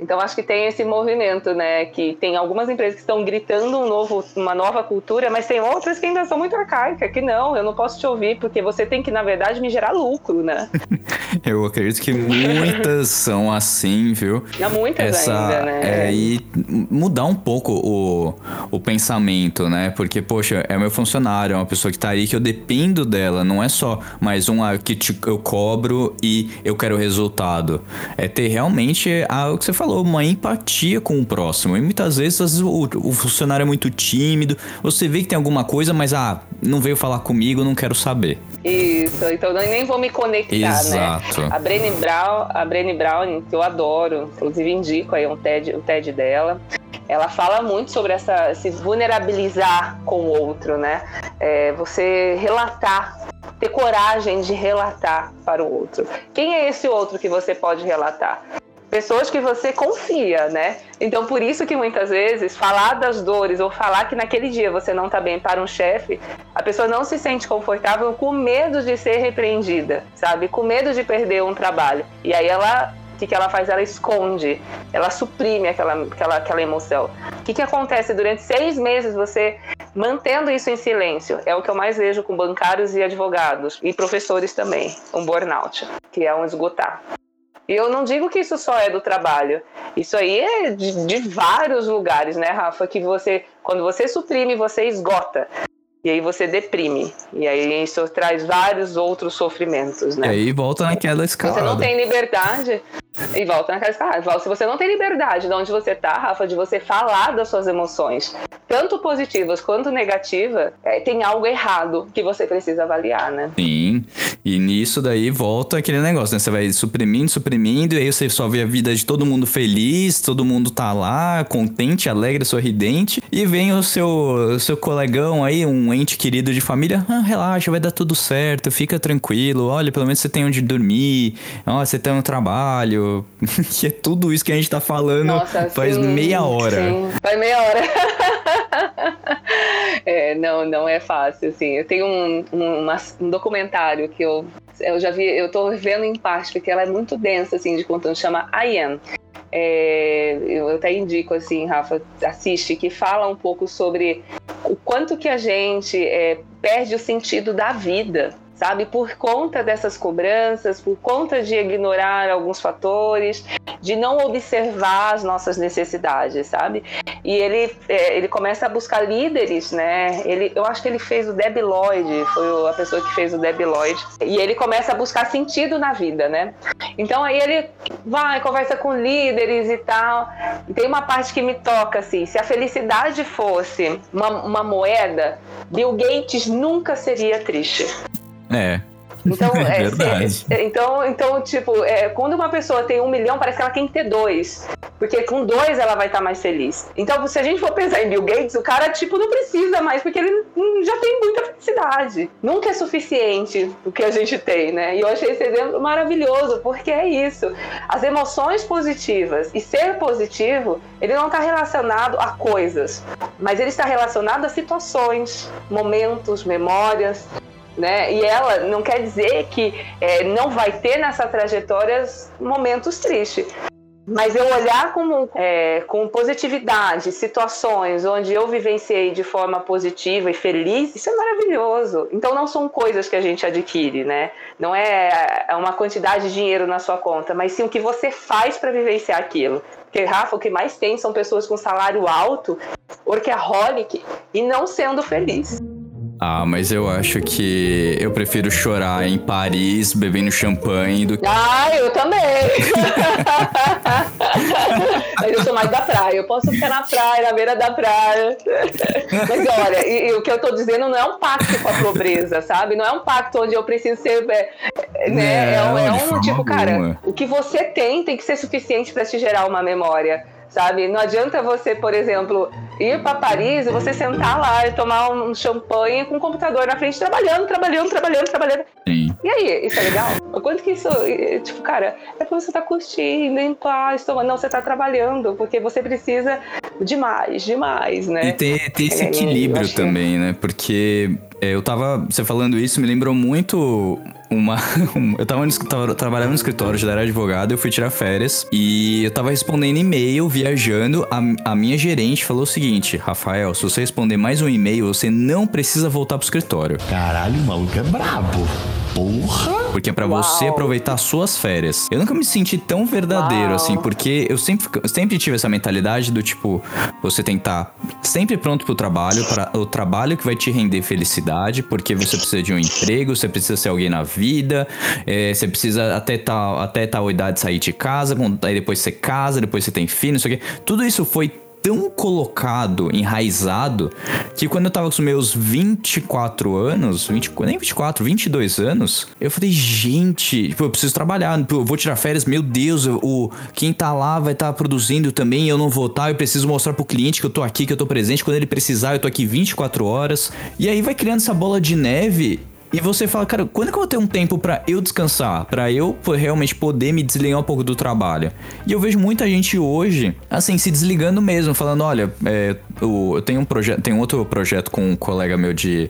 Então acho que tem esse movimento, né? Que tem algumas empresas que estão gritando um novo, uma nova cultura, mas tem outras que ainda são muito arcaicas, que não, eu não posso te ouvir, porque você tem que, na verdade, me gerar lucro, né? Eu acredito que muitas são assim, viu? Muitas Essa, ainda, né? É, e mudar um pouco o, o pensamento, né? Porque, poxa, é meu funcionário, é uma pessoa que tá aí que eu dependo dela. Não é só mais um ah, que te- eu cobro e eu quero o resultado. É ter realmente a, o que você falou, uma empatia com o próximo. E muitas vezes, às vezes o, o funcionário é muito tímido, você vê que tem alguma coisa, mas ah, não veio falar comigo, não quero saber. Isso, então eu nem vou me conectar, Exato. né? A Brené Brown, a Brené Brown, que eu adoro, inclusive indico aí um TED, o TED dela. Ela fala muito sobre essa se vulnerabilizar com o outro, né? É, você relatar, ter coragem de relatar para o outro. Quem é esse outro que você pode relatar? pessoas que você confia, né? Então, por isso que muitas vezes falar das dores ou falar que naquele dia você não tá bem para um chefe, a pessoa não se sente confortável com medo de ser repreendida, sabe? Com medo de perder um trabalho. E aí ela o que, que ela faz? Ela esconde, ela suprime aquela, aquela, aquela emoção. O que, que acontece durante seis meses você mantendo isso em silêncio? É o que eu mais vejo com bancários e advogados e professores também, um burnout, que é um esgotar. E eu não digo que isso só é do trabalho. Isso aí é de, de, vários lugares, né, Rafa? Que você, quando você suprime, você esgota. E aí você deprime. E aí isso traz vários outros sofrimentos, né? E aí volta naquela escala. Você não tem liberdade. E volta naquela escala. Se você não tem liberdade de onde você tá, Rafa, de você falar das suas emoções, tanto positivas quanto negativas, é, tem algo errado que você precisa avaliar, né? Sim. E nisso daí volta aquele negócio, né? Você vai suprimindo, suprimindo, e aí você só vê a vida de todo mundo feliz, todo mundo tá lá, contente, alegre, sorridente, e vem o seu, seu colegão aí, um ente querido de família, ah, relaxa, vai dar tudo certo, fica tranquilo, olha, pelo menos você tem onde dormir, ó, você tem um trabalho, que é tudo isso que a gente tá falando Nossa, faz sim, meia hora. Sim. Faz meia hora. é, não, não é fácil, assim. Eu tenho um, um, um, documentário que eu, eu já vi, eu tô vendo em parte, porque ela é muito densa, assim, de conteúdo, chama I Am. É, eu até indico, assim, Rafa, assiste, que fala um pouco sobre o quanto que a gente é, perde o sentido da vida, sabe? Por conta dessas cobranças, por conta de ignorar alguns fatores, de não observar as nossas necessidades, sabe? E ele, é, ele começa a buscar líderes, né? Ele, eu acho que ele fez o Debi Lloyd, foi a pessoa que fez o Debi Lloyd, e ele começa a buscar sentido na vida, né? Então aí ele vai, conversa com líderes e tal. E tem uma parte que me toca, assim, se a felicidade fosse uma, uma moeda, Bill Gates nunca seria triste. É. Então, é, Verdade. Se, então, então, tipo, é, quando uma pessoa tem um milhão, parece que ela tem que ter dois. Porque com dois ela vai estar mais feliz. Então, se a gente for pensar em Bill Gates, o cara, tipo, não precisa mais, porque ele já tem muita felicidade. Nunca é suficiente o que a gente tem, né? E eu achei esse exemplo maravilhoso, porque é isso. As emoções positivas e ser positivo, ele não está relacionado a coisas, mas ele está relacionado a situações, momentos, memórias né? E ela não quer dizer que é, não vai ter nessa trajetória momentos tristes. Mas eu olhar é, com positividade situações onde eu vivenciei de forma positiva e feliz, isso é maravilhoso. Então não são coisas que a gente adquire, né? Não é, é uma quantidade de dinheiro na sua conta, mas sim o que você faz para vivenciar aquilo. Porque, Rafa, o que mais tem são pessoas com salário alto, workaholic, e não sendo feliz. Ah, mas eu acho que eu prefiro chorar em Paris bebendo champanhe do que. Ah, eu também! mas eu sou mais da praia. Eu posso ficar na praia, na beira da praia. mas olha, e, e, o que eu tô dizendo não é um pacto com a pobreza, sabe? Não é um pacto onde eu preciso ser. É, né? Não, é, um, é um tipo, cara, alguma. o que você tem tem que ser suficiente para te gerar uma memória sabe? Não adianta você, por exemplo, ir para Paris e você sentar lá e tomar um champanhe com o computador na frente, trabalhando, trabalhando, trabalhando, trabalhando. Sim. E aí, isso é legal? O quanto que isso, tipo, cara, é porque você tá curtindo, em paz, tomando. Não, você tá trabalhando, porque você precisa demais, demais, né? E tem, tem esse É, equilíbrio acho- também, né? Porque é, eu tava. Você falando isso me lembrou muito uma. um- eu tava, no, tava trabalhando no escritório, já era advogado, eu fui tirar férias e eu tava respondendo e-mail, viajando. A, a minha gerente falou o seguinte: Rafael, se você responder mais um e-mail, você não precisa voltar pro escritório. Caralho, o maluco é brabo. Porra! Porque é pra você Uau. aproveitar suas férias. Eu nunca me senti tão verdadeiro Uau. assim, porque eu sempre, eu sempre tive essa mentalidade do tipo, você tem que estar sempre pronto pro trabalho, para o trabalho que vai te render felicidade, porque você precisa de um emprego, você precisa ser alguém na vida, é, você precisa até tal, até tal idade sair de casa, aí depois você casa, depois você tem filho, não sei o quê. Tudo isso foi tão colocado, enraizado, que quando eu tava com os meus 24 anos, 20, nem 24, 22 anos, eu falei, gente, tipo, eu preciso trabalhar, pô, eu vou tirar férias, meu Deus, eu- o, quem tá lá vai estar produzindo também, eu não vou estar, eu preciso mostrar pro cliente que eu tô aqui, que eu tô presente, quando ele precisar, eu tô aqui 24 horas. E aí vai criando essa bola de neve e você fala, cara, quando que eu vou ter um tempo pra eu descansar? Pra eu realmente poder me desligar um pouco do trabalho? E eu vejo muita gente hoje, assim, se desligando mesmo, falando, olha, é, eu tenho um projeto, tem outro projeto com um colega meu de,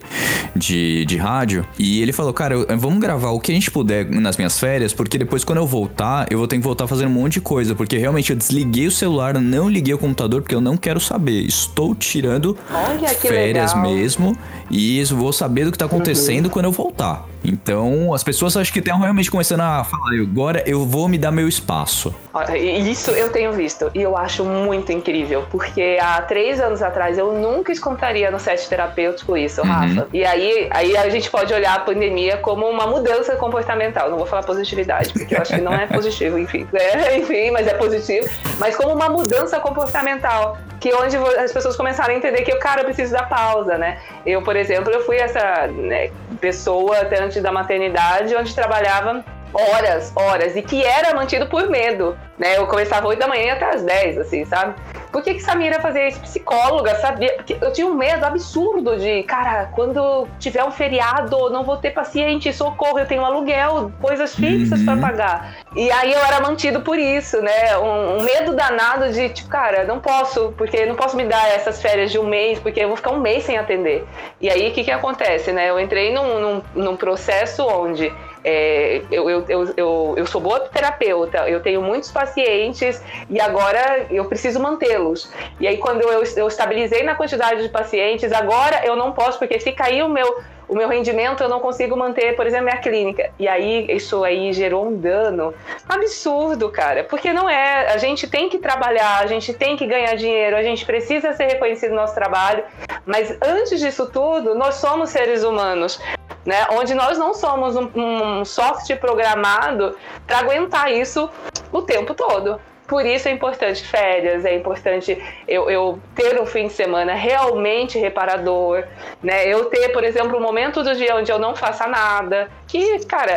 de, de rádio, e ele falou, cara, eu- vamos gravar o que a gente puder nas minhas férias, porque depois quando eu voltar, eu vou ter que voltar fazendo um monte de coisa, porque realmente eu desliguei o celular, não liguei o computador, porque eu não quero saber. Estou tirando Olha férias legal. mesmo e isso vou saber do que tá acontecendo quando eu voltar. Então, as pessoas acho que estão realmente começando a falar, agora eu vou me dar meu espaço. Isso eu tenho visto e eu acho muito incrível, porque há três anos atrás eu nunca escutaria no set terapêutico isso, Rafa. E aí, aí a gente pode olhar a pandemia como uma mudança comportamental. Não vou falar positividade, porque eu acho que não é positivo, enfim. É, enfim, mas é positivo. Mas como uma mudança comportamental, que onde as pessoas começaram a entender que o cara precisa da pausa, né? Eu, por exemplo, eu fui essa né, pessoa até antes da maternidade, onde trabalhava horas, horas, e que era mantido por medo, né? Eu começava 8 da manhã até às 10, assim, sabe? Por que que Samira fazia isso? Psicóloga, sabia? Porque eu tinha um medo absurdo de, cara, quando tiver um feriado, não vou ter paciente, socorro, eu tenho aluguel, coisas fixas Uhum. pra pagar. E aí eu era mantido por isso, né? Um, um medo danado de, tipo, cara, não posso, porque não posso me dar essas férias de um mês, porque eu vou ficar um mês sem atender. E aí o que que acontece, né? Eu entrei num, num, num processo onde é, eu, eu, eu, eu, sou boa terapeuta, eu tenho muitos pacientes e agora eu preciso mantê-los. E aí, quando eu, eu estabilizei na quantidade de pacientes, agora eu não posso, porque se cair o meu, o meu rendimento, eu não consigo manter, por exemplo, minha clínica. E aí, isso aí gerou um dano absurdo, cara. Porque não é. A gente tem que trabalhar, a gente tem que ganhar dinheiro, a gente precisa ser reconhecido no nosso trabalho. Mas antes disso tudo, nós somos seres humanos né? Onde nós não somos um, um software programado para aguentar isso o tempo todo. Por isso é importante férias, é importante eu, eu, ter um fim de semana realmente reparador, né? Eu ter, por exemplo, um momento do dia onde eu não faça nada. Que, cara,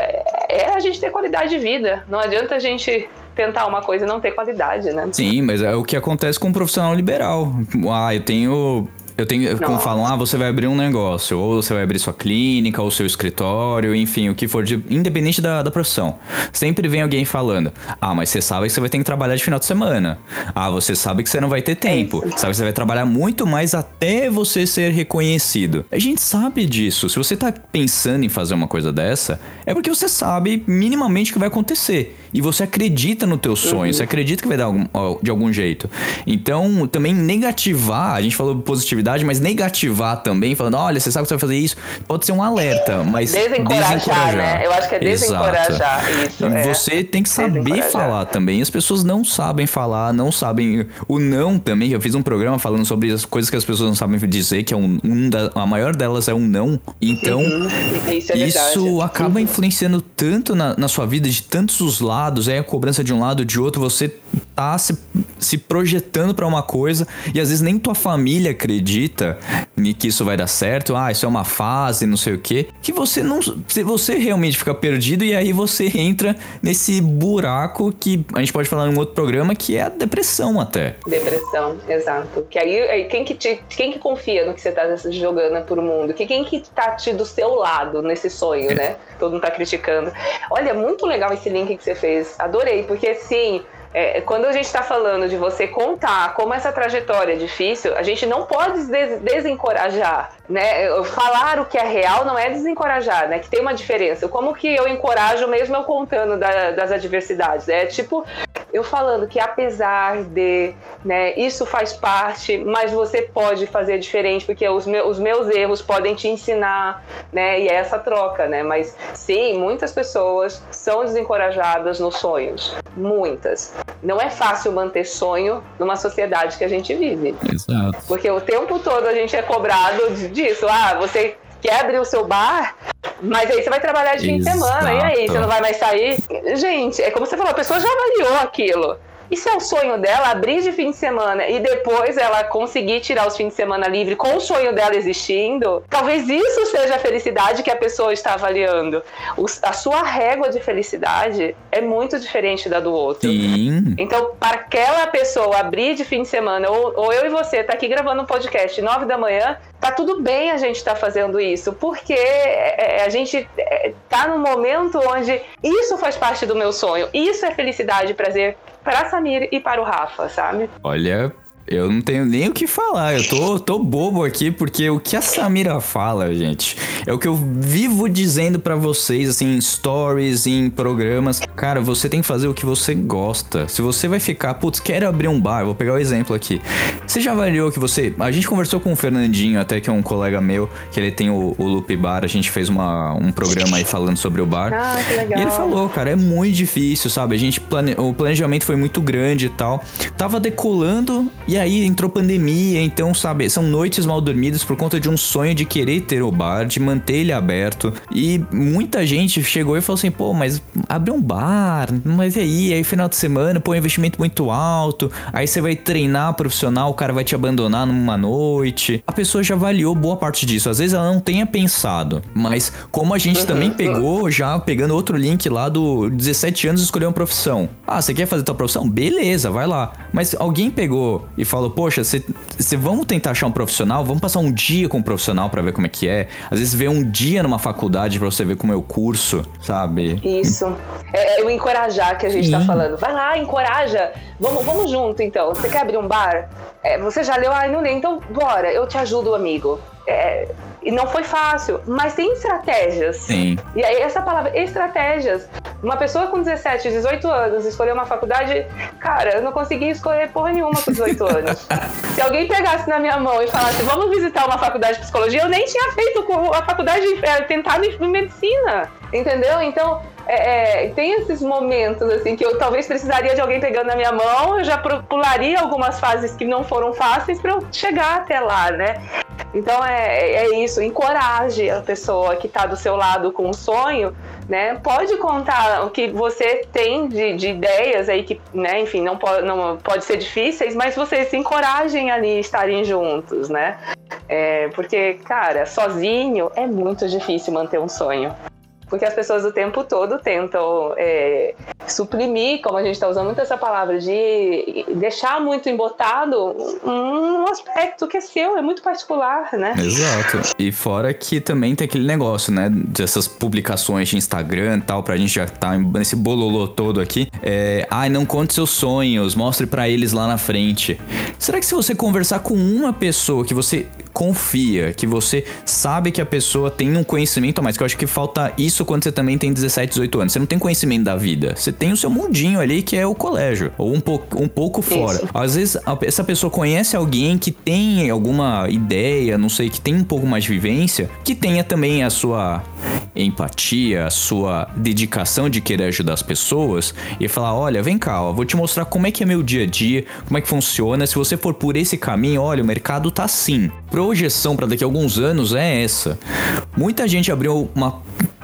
é a gente ter qualidade de vida. Não adianta a gente tentar uma coisa e não ter qualidade, né? Sim, mas é o que acontece com um profissional liberal. Ah, eu tenho. Eu tenho, como Não. falam, ah, você vai abrir um negócio, ou você vai abrir sua clínica, ou seu escritório, enfim, o que for, de- independente da, da profissão. Sempre vem alguém falando, ah, mas você sabe que você vai ter que trabalhar de final de semana. Ah, você sabe que você não vai ter tempo. isso. Sabe que você vai trabalhar muito mais até você ser reconhecido. A gente sabe disso. Se você tá pensando em fazer uma coisa dessa, é porque você sabe minimamente o que vai acontecer. E você acredita no teu sonho, você acredita que vai dar algum- de algum jeito. Então, também negativar, a gente falou positividade, mas negativar também, falando, olha, você sabe que você vai fazer isso, pode ser um alerta, mas Desencorajar, né? Eu acho que é desencorajar isso, E é. você tem que saber Desencorajar. falar também. As pessoas não sabem falar, não sabem. O não também. Eu fiz um programa falando sobre as coisas que as pessoas não sabem dizer, que é um, um da, a maior delas é um não. Então, Isso é isso acaba influenciando tanto na, na sua vida de tantos os lados, é a cobrança de um lado, de outro, você tá se, se projetando pra uma coisa e às vezes nem tua família acredita em que isso vai dar certo, ah, isso é uma fase, não sei o quê, que você não, você realmente fica perdido e aí você entra nesse buraco que a gente pode falar em outro programa que é a depressão até. Depressão, exato. Que aí, quem, que te, quem que confia no que você tá jogando pro mundo? Que quem que tá te do seu lado nesse sonho, né? Todo mundo tá criticando. Olha, muito legal esse link que você fez. Adorei, porque assim. É, quando a gente está falando de você contar como essa trajetória é difícil, a gente não pode des- desencorajar, né? Falar o que é real não é desencorajar, né? Que tem uma diferença. Como que eu encorajo mesmo eu contando da- das adversidades? É tipo, eu falando que apesar de, né, isso faz parte, mas você pode fazer diferente, porque os, meus, os meus erros podem te ensinar, né, e é essa troca, né, mas sim, muitas pessoas são desencorajadas nos sonhos, muitas. Não é fácil manter sonho numa sociedade que a gente vive. Exato. Porque o tempo todo a gente é cobrado disso. Ah, você quer abrir o seu bar, mas aí você vai trabalhar de fim de semana. E aí, você não vai mais sair? Gente, é como você falou, a pessoa já avaliou aquilo. E se é o sonho dela abrir de fim de semana e depois ela conseguir tirar os fins de semana livre com o sonho dela existindo, talvez isso seja a felicidade que a pessoa está avaliando. Os- a sua régua de felicidade é muito diferente da do outro. Sim. Então, para aquela pessoa abrir de fim de semana, ou, ou eu e você tá aqui gravando um podcast nove da manhã, tá tudo bem a gente estar fazendo isso, porque é, a gente é, tá num momento onde isso faz parte do meu sonho, isso é felicidade e prazer para a Samir e para o Rafa, sabe? Olha, eu não tenho nem o que falar. Eu tô, tô bobo aqui porque o que a Samira fala, gente, é o que eu vivo dizendo pra vocês, assim, em stories, em programas. Cara, você tem que fazer o que você gosta. Se você vai ficar, putz, quero abrir um bar, vou pegar o exemplo aqui. Você já avaliou que você. A gente conversou com o Fernandinho, até que é um colega meu, que ele tem o, o Loop Bar. A gente fez uma, um programa aí falando sobre o bar. Ah, que legal. E ele falou, cara, é muito difícil, sabe? A gente plane... o planejamento foi muito grande e tal. Tava decolando e aí entrou pandemia, então, sabe, são noites mal dormidas por conta de um sonho de querer ter o bar, de manter ele aberto. E muita gente chegou e falou assim: "Pô, mas abre um bar, mas e aí, aí final de semana, pô, investimento muito alto, aí você vai treinar profissional, o cara vai te abandonar numa noite". A pessoa já avaliou boa parte disso. Às vezes ela não tenha pensado, mas como a gente também pegou já pegando outro link lá do 17 anos escolher uma profissão. Ah, você quer fazer tua profissão? Beleza, vai lá. Mas alguém pegou e falou: "Poxa, você vamos tentar achar um profissional, vamos passar um dia com um profissional pra ver como é que é. Às vezes ver um dia numa faculdade pra você ver como é o curso, sabe? Isso. É, é o encorajar que a gente tá Sim. falando. Vai lá, encoraja. Vamos, vamos junto, então. Você quer abrir um bar? É, você já leu? Ai, não li. Então, bora. Eu te ajudo, amigo. É, e não foi fácil, mas tem estratégias. Sim. E aí, essa palavra, estratégias. Uma pessoa com 17, 18 anos escolher uma faculdade, cara, eu não consegui escolher porra nenhuma com 18 anos. Se alguém pegasse na minha mão e falasse, vamos visitar uma faculdade de psicologia, eu nem tinha feito a faculdade, é, tentado em medicina. Entendeu? Então, é, é, tem esses momentos assim que eu talvez precisaria de alguém pegando na minha mão, eu já pularia algumas fases que não foram fáceis para eu chegar até lá, né? Então é, é isso, encoraje a pessoa que está do seu lado com um sonho, né? Pode contar o que você tem de, de ideias aí que, né? Enfim, não pode, não pode ser difíceis, mas vocês se encorajem ali estarem juntos, né? É, porque, cara, sozinho é muito difícil manter um sonho. Porque as pessoas o tempo todo tentam é, suprimir, como a gente está usando muito essa palavra, de deixar muito embotado um aspecto que é seu, é muito particular, né? Exato. E fora que também tem aquele negócio, né? Dessas publicações de Instagram e tal, pra gente já tá nesse bololô todo aqui. É, ai, não conte seus sonhos, mostre pra eles lá na frente. Será que se você conversar com uma pessoa que você confia, que você sabe que a pessoa tem um conhecimento a mais, que eu acho que falta isso quando você também tem 17, 18 anos. Você não tem conhecimento da vida. Você tem o seu mundinho ali que é o colégio, ou um pouco, um pouco fora. Isso. Às vezes essa pessoa conhece alguém que tem alguma ideia, não sei, que tem um pouco mais de vivência, que tenha também a sua empatia, a sua dedicação de querer ajudar as pessoas e falar: olha, vem cá, ó, vou te mostrar como é que é meu dia a dia, como é que funciona. Se você for por esse caminho, olha, o mercado tá assim. Projeção para daqui a alguns anos é essa. Muita gente abriu uma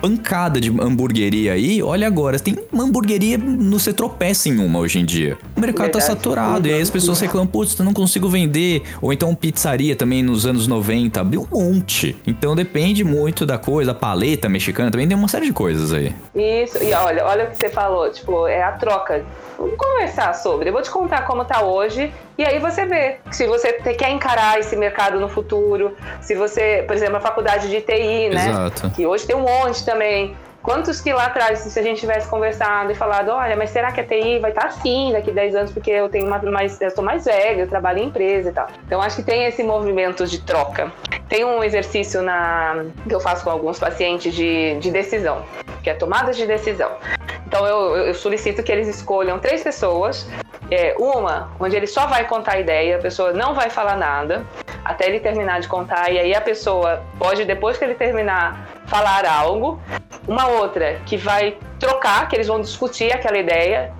pancada de hamburgueria aí, olha agora, tem uma hamburgueria, no- você tropeça em uma hoje em dia. O mercado tá Verdade. saturado, e aí as pessoas reclamam, putz, eu não consigo vender. Ou então pizzaria também nos anos 90, abriu um monte. Então depende muito da coisa, a paleta mexicana também tem uma série de coisas aí. Isso, e olha, olha o que você falou, tipo, é a troca. Vamos conversar sobre. Eu vou te contar como tá hoje, e aí você vê se você quer encarar esse mercado no futuro, se você, por exemplo, a faculdade de TI, né? Exato. Que hoje tem um monte também. Quantos que lá atrás, se a gente tivesse conversado e falado, olha, mas será que a TI vai estar assim daqui a 10 anos, porque eu tenho uma, mais, eu sou mais velha, eu trabalho em empresa e tal. Então acho que tem esse movimento de troca. Tem um exercício na, que eu faço com alguns pacientes de, de decisão, que é tomada de decisão. Então eu, eu solicito que eles escolham três pessoas. É, uma, onde ele só vai contar a ideia, a pessoa não vai falar nada até ele terminar de contar, e aí a pessoa pode, depois que ele terminar, falar algo. Uma outra que vai trocar, que eles vão discutir aquela ideia,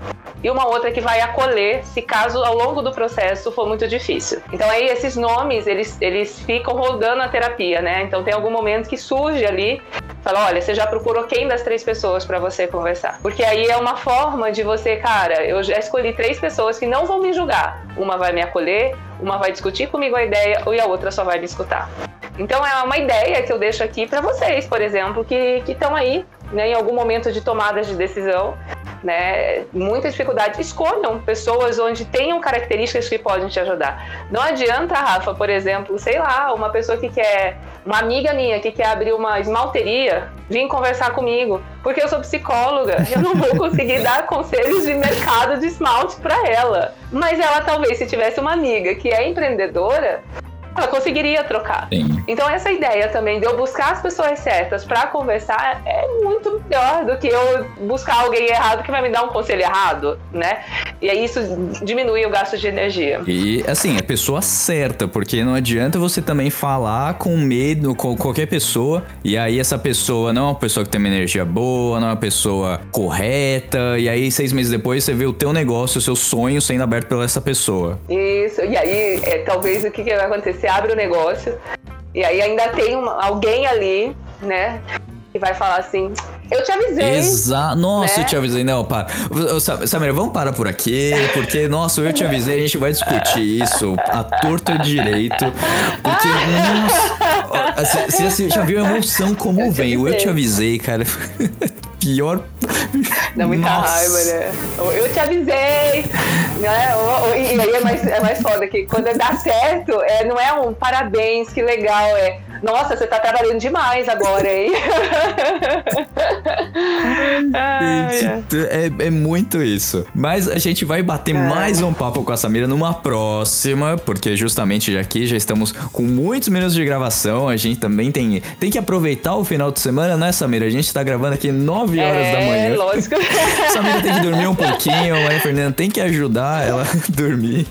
e uma outra que vai acolher se caso ao longo do processo for muito difícil. Então aí esses nomes, eles, eles ficam rodando a terapia, né? Então tem algum momento que surge ali, fala, olha, você já procurou quem das três pessoas para você conversar? Porque aí é uma forma de você, cara, eu já escolhi três pessoas que não vão me julgar. Uma vai me acolher, uma vai discutir comigo a ideia e a outra só vai me escutar. Então é uma ideia que eu deixo aqui para vocês, por exemplo, que estão aí né, em algum momento de tomadas de decisão, né, muita dificuldade. Escolham pessoas onde tenham características que podem te ajudar. Não adianta, Rafa, por exemplo, sei lá, uma pessoa que quer, uma amiga minha que quer abrir uma esmalteria, vir conversar comigo, porque eu sou psicóloga, eu não vou conseguir dar conselhos de mercado de esmalte para ela. Mas ela talvez, se tivesse uma amiga que é empreendedora, ela conseguiria trocar. Sim. Então essa ideia também de eu buscar as pessoas certas para conversar é muito melhor do que eu buscar alguém errado que vai me dar um conselho errado, né? E aí isso diminui o gasto de energia. E assim, é pessoa certa, porque não adianta você também falar com medo com qualquer pessoa, e aí essa pessoa não é uma pessoa que tem uma energia boa, não é uma pessoa correta, e aí seis meses depois você vê o teu negócio, o seu sonho sendo aberto pela essa pessoa. Isso, e aí é, talvez o que, que vai acontecer? Você abre o negócio, e aí ainda tem uma- alguém ali, né? Que vai falar assim, eu te avisei. Exato. Nossa, né? eu te avisei. Não, para. Samira, vamos parar por aqui, porque, nossa, eu te avisei, a gente vai discutir isso a torta direito. Porque, nossa. Você você já viu a emoção como vem? Eu te avisei, cara. Pior. Dá muita Nossa. raiva, né? Eu te avisei, né? E aí é mais, é mais foda que quando dá certo, é, não é um parabéns, que legal, é nossa, você tá trabalhando demais agora, hein? Ai, ai. Gente, É, é muito isso. Mas a gente vai bater mais um papo com a Samira numa próxima, porque justamente aqui já estamos com muitos minutos de gravação. A gente também tem, tem que aproveitar o final de semana, né, Samira? A gente tá gravando aqui 9 horas da É, manhã. lógico. Samira tem que dormir um pouquinho, a Maria Fernanda tem que ajudar ela a dormir.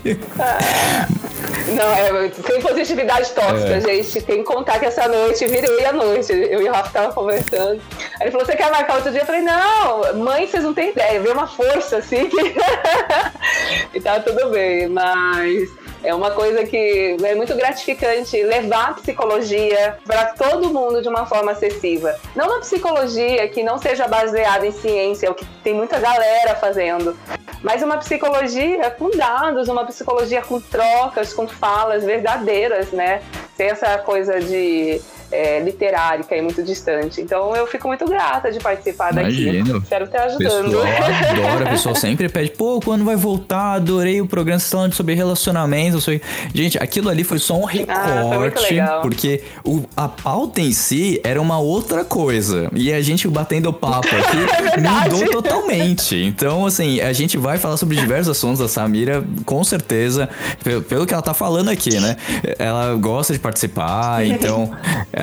Não, é, sem positividade tóxica, É. gente. Tem que contar que essa noite virei a noite. Eu e o Rafa tava conversando. Aí ele falou: Você quer marcar outro dia? Eu falei: Não, mãe, vocês não têm ideia. Veio uma força assim que. e tá tudo bem, mas. É uma coisa que é muito gratificante levar a psicologia para todo mundo de uma forma acessível. Não uma psicologia que não seja baseada em ciência, é o que tem muita galera fazendo, mas uma psicologia com dados, uma psicologia com trocas, com falas verdadeiras, né? Sem essa coisa de é, literária que é muito distante. Então eu fico muito grata de participar Imagino. daqui. Espero estar ajudando. pessoal adora, o pessoal sempre pede, pô, quando vai voltar? Adorei o programa vocês falando sobre relacionamento. Sobre... Gente, aquilo ali foi só um Ah, recorte, legal. porque o, a pauta em si era uma outra coisa. E a gente batendo papo aqui verdade. mudou totalmente. Então, assim, a gente vai falar sobre diversos assuntos da Samira, com certeza, pelo, pelo que ela tá falando aqui, né? Ela gosta de participar, então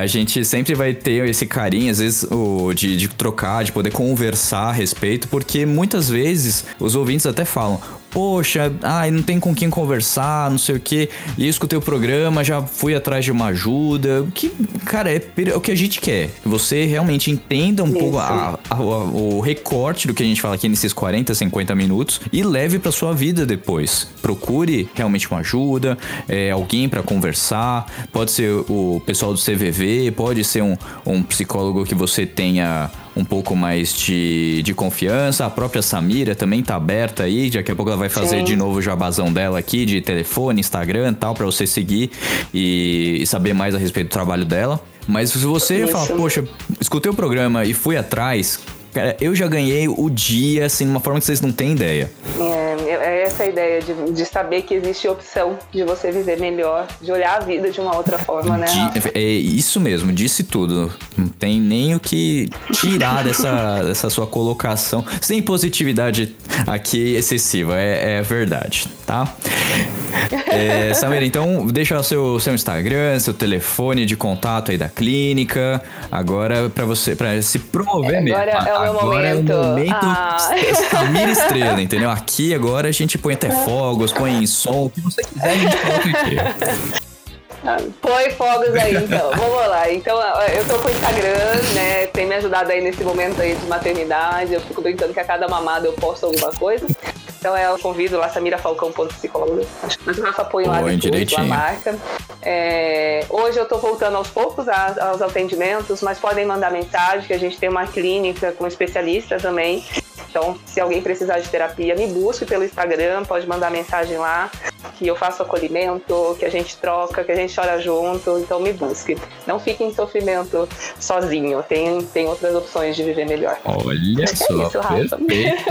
a gente sempre vai ter esse carinho, às vezes, o, de, de trocar, de poder conversar a respeito, porque muitas vezes os ouvintes até falam. Poxa, ai, não tem com quem conversar, não sei o quê. E eu escutei o programa, já fui atrás de uma ajuda. Que, cara, é, é o que a gente quer. Que você realmente entenda um pouco a- a- o recorte do que a gente fala aqui nesses 40, 50 minutos e leve pra sua vida depois. Procure realmente uma ajuda, é, alguém pra conversar. Pode ser o pessoal do CVV, pode ser um, um psicólogo que você tenha um pouco mais de, de confiança. A própria Samira também tá aberta aí. Daqui a pouco ela vai fazer Sim. de novo o jabazão dela aqui de telefone, Instagram e tal, pra você seguir e, e saber mais a respeito do trabalho dela. Mas se você Isso. falar, poxa, escutei o programa e fui atrás, cara, eu já ganhei o dia, assim, de uma forma que vocês não têm ideia. É, é essa ideia de, de saber que existe opção de você viver melhor, de olhar a vida de uma outra forma, né? Di- é isso mesmo, disse tudo. Não tem nem o que tirar dessa, dessa sua colocação. Sem positividade aqui excessiva, é, é verdade. Tá? É, Samira, então deixa o seu, seu Instagram, seu telefone de contato aí da clínica. Agora para você, para se promover mesmo. Agora é o meu agora momento. é o momento Ah. Samira Estrela, entendeu? Aqui agora a gente põe até fogos, põe som, o que você quiser a gente coloca aqui. Põe fogos aí, então. Vamos lá. Então, eu tô com o Instagram, né? Tem me ajudado aí nesse momento aí de maternidade. Eu fico brincando que a cada mamada eu posto alguma coisa. Então, eu convido lá, samirafalcão.psicóloga. Mas o Rafa põe lá depois, a marca. É, hoje eu tô voltando aos poucos a- aos atendimentos, mas podem mandar mensagem, que a gente tem uma clínica com especialista também. Então, se alguém precisar de terapia, me busque pelo Instagram, pode mandar mensagem lá, que eu faço acolhimento, que a gente troca, que a gente chora junto. Então, me busque. Não fique em sofrimento sozinho. Tem, tem outras opções de viver melhor. Olha só, isso, Rafa. perfeito.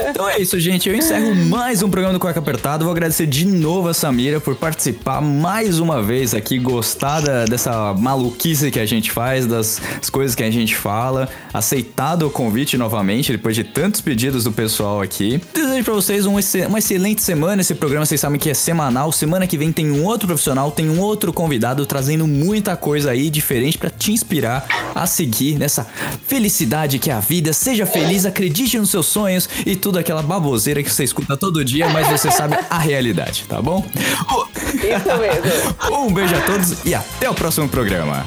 Então é isso, gente. Eu encerro mais um programa do Cueca Apertado. Vou agradecer de novo a Samira por participar mais uma vez aqui, gostar da- dessa maluquice que a gente faz, das coisas que a gente fala, aceitado o convite novamente, depois de tantos pedidos do pessoal aqui. Desejo pra vocês um exce- uma excelente semana. Esse programa vocês sabem que é semanal. Semana que vem tem um outro profissional, tem um outro convidado trazendo muita coisa aí diferente pra te inspirar a seguir nessa felicidade que é a vida. Seja feliz, acredite nos seus sonhos e tudo aquela baboseira que você escuta todo dia, mas você sabe a realidade, tá bom? Isso mesmo. Um beijo a todos e até o próximo programa.